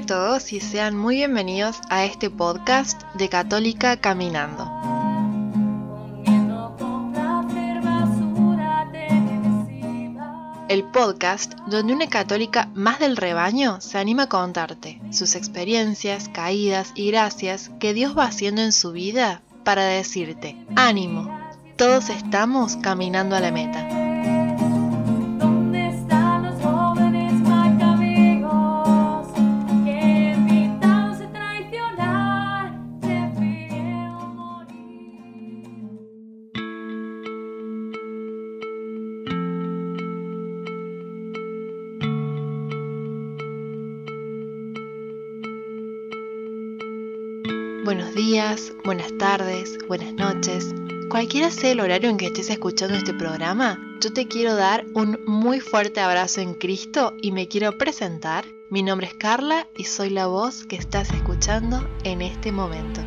todos y sean muy bienvenidos a este podcast de Católica Caminando. El podcast donde una católica más del rebaño se anima a contarte sus experiencias, caídas y gracias que Dios va haciendo en su vida para decirte, ánimo, todos estamos caminando a la meta. Buenos días, buenas tardes, buenas noches. Cualquiera sea el horario en que estés escuchando este programa, yo te quiero dar un muy fuerte abrazo en Cristo y me quiero presentar. Mi nombre es Carla y soy la voz que estás escuchando en este momento.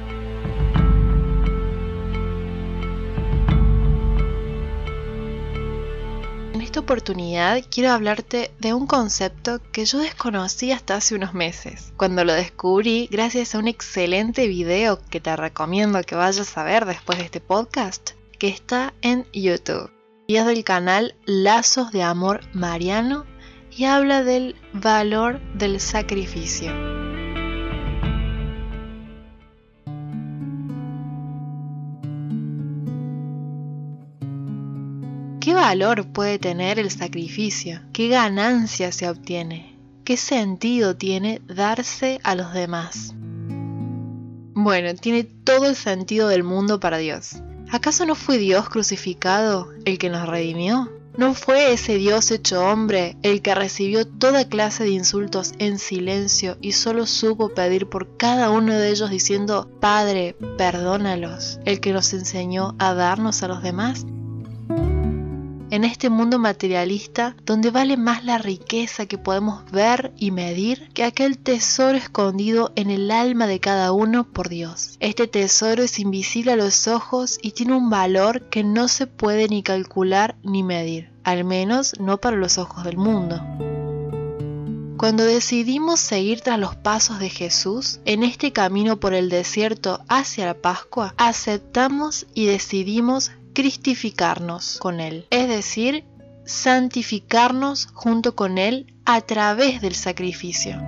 Esta oportunidad quiero hablarte de un concepto que yo desconocí hasta hace unos meses. Cuando lo descubrí gracias a un excelente video que te recomiendo que vayas a ver después de este podcast, que está en YouTube. Es del canal Lazos de Amor Mariano y habla del valor del sacrificio. ¿Qué valor puede tener el sacrificio? ¿Qué ganancia se obtiene? ¿Qué sentido tiene darse a los demás? Bueno, tiene todo el sentido del mundo para Dios. ¿Acaso no fue Dios crucificado el que nos redimió? ¿No fue ese Dios hecho hombre el que recibió toda clase de insultos en silencio y solo supo pedir por cada uno de ellos diciendo, Padre, perdónalos, el que nos enseñó a darnos a los demás? En este mundo materialista donde vale más la riqueza que podemos ver y medir que aquel tesoro escondido en el alma de cada uno por Dios. Este tesoro es invisible a los ojos y tiene un valor que no se puede ni calcular ni medir, al menos no para los ojos del mundo. Cuando decidimos seguir tras los pasos de Jesús en este camino por el desierto hacia la Pascua, aceptamos y decidimos cristificarnos con Él, es decir, santificarnos junto con Él a través del sacrificio.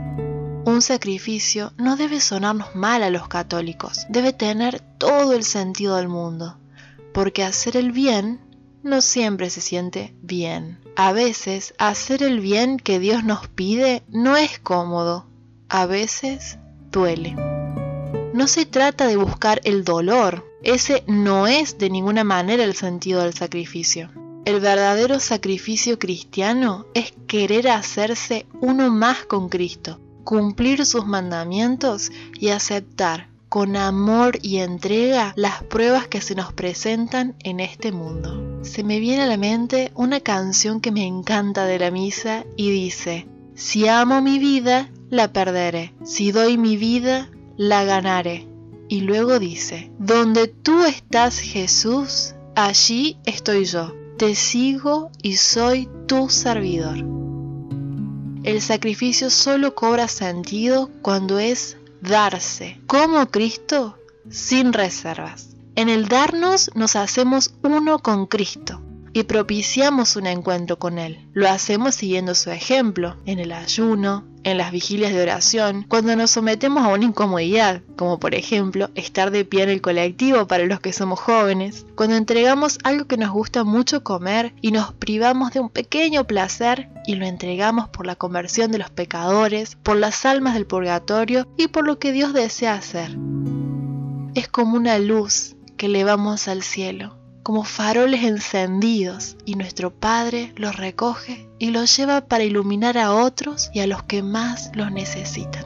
Un sacrificio no debe sonarnos mal a los católicos, debe tener todo el sentido del mundo, porque hacer el bien no siempre se siente bien. A veces hacer el bien que Dios nos pide no es cómodo, a veces duele. No se trata de buscar el dolor, ese no es de ninguna manera el sentido del sacrificio. El verdadero sacrificio cristiano es querer hacerse uno más con Cristo, cumplir sus mandamientos y aceptar con amor y entrega las pruebas que se nos presentan en este mundo. Se me viene a la mente una canción que me encanta de la misa y dice, si amo mi vida, la perderé, si doy mi vida, la ganaré y luego dice, donde tú estás Jesús, allí estoy yo, te sigo y soy tu servidor. El sacrificio solo cobra sentido cuando es darse, como Cristo, sin reservas. En el darnos nos hacemos uno con Cristo y propiciamos un encuentro con Él. Lo hacemos siguiendo su ejemplo, en el ayuno, en las vigilias de oración, cuando nos sometemos a una incomodidad, como por ejemplo estar de pie en el colectivo para los que somos jóvenes, cuando entregamos algo que nos gusta mucho comer y nos privamos de un pequeño placer y lo entregamos por la conversión de los pecadores, por las almas del purgatorio y por lo que Dios desea hacer. Es como una luz que elevamos al cielo como faroles encendidos y nuestro Padre los recoge y los lleva para iluminar a otros y a los que más los necesitan.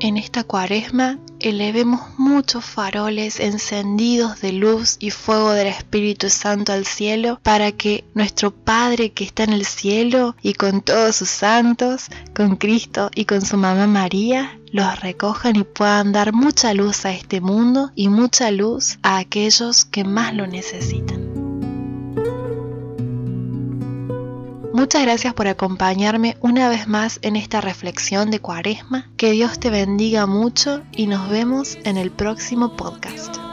En esta cuaresma elevemos muchos faroles encendidos de luz y fuego del Espíritu Santo al cielo para que nuestro Padre que está en el cielo y con todos sus santos, con Cristo y con su mamá María, los recojan y puedan dar mucha luz a este mundo y mucha luz a aquellos que más lo necesitan. Muchas gracias por acompañarme una vez más en esta reflexión de cuaresma. Que Dios te bendiga mucho y nos vemos en el próximo podcast.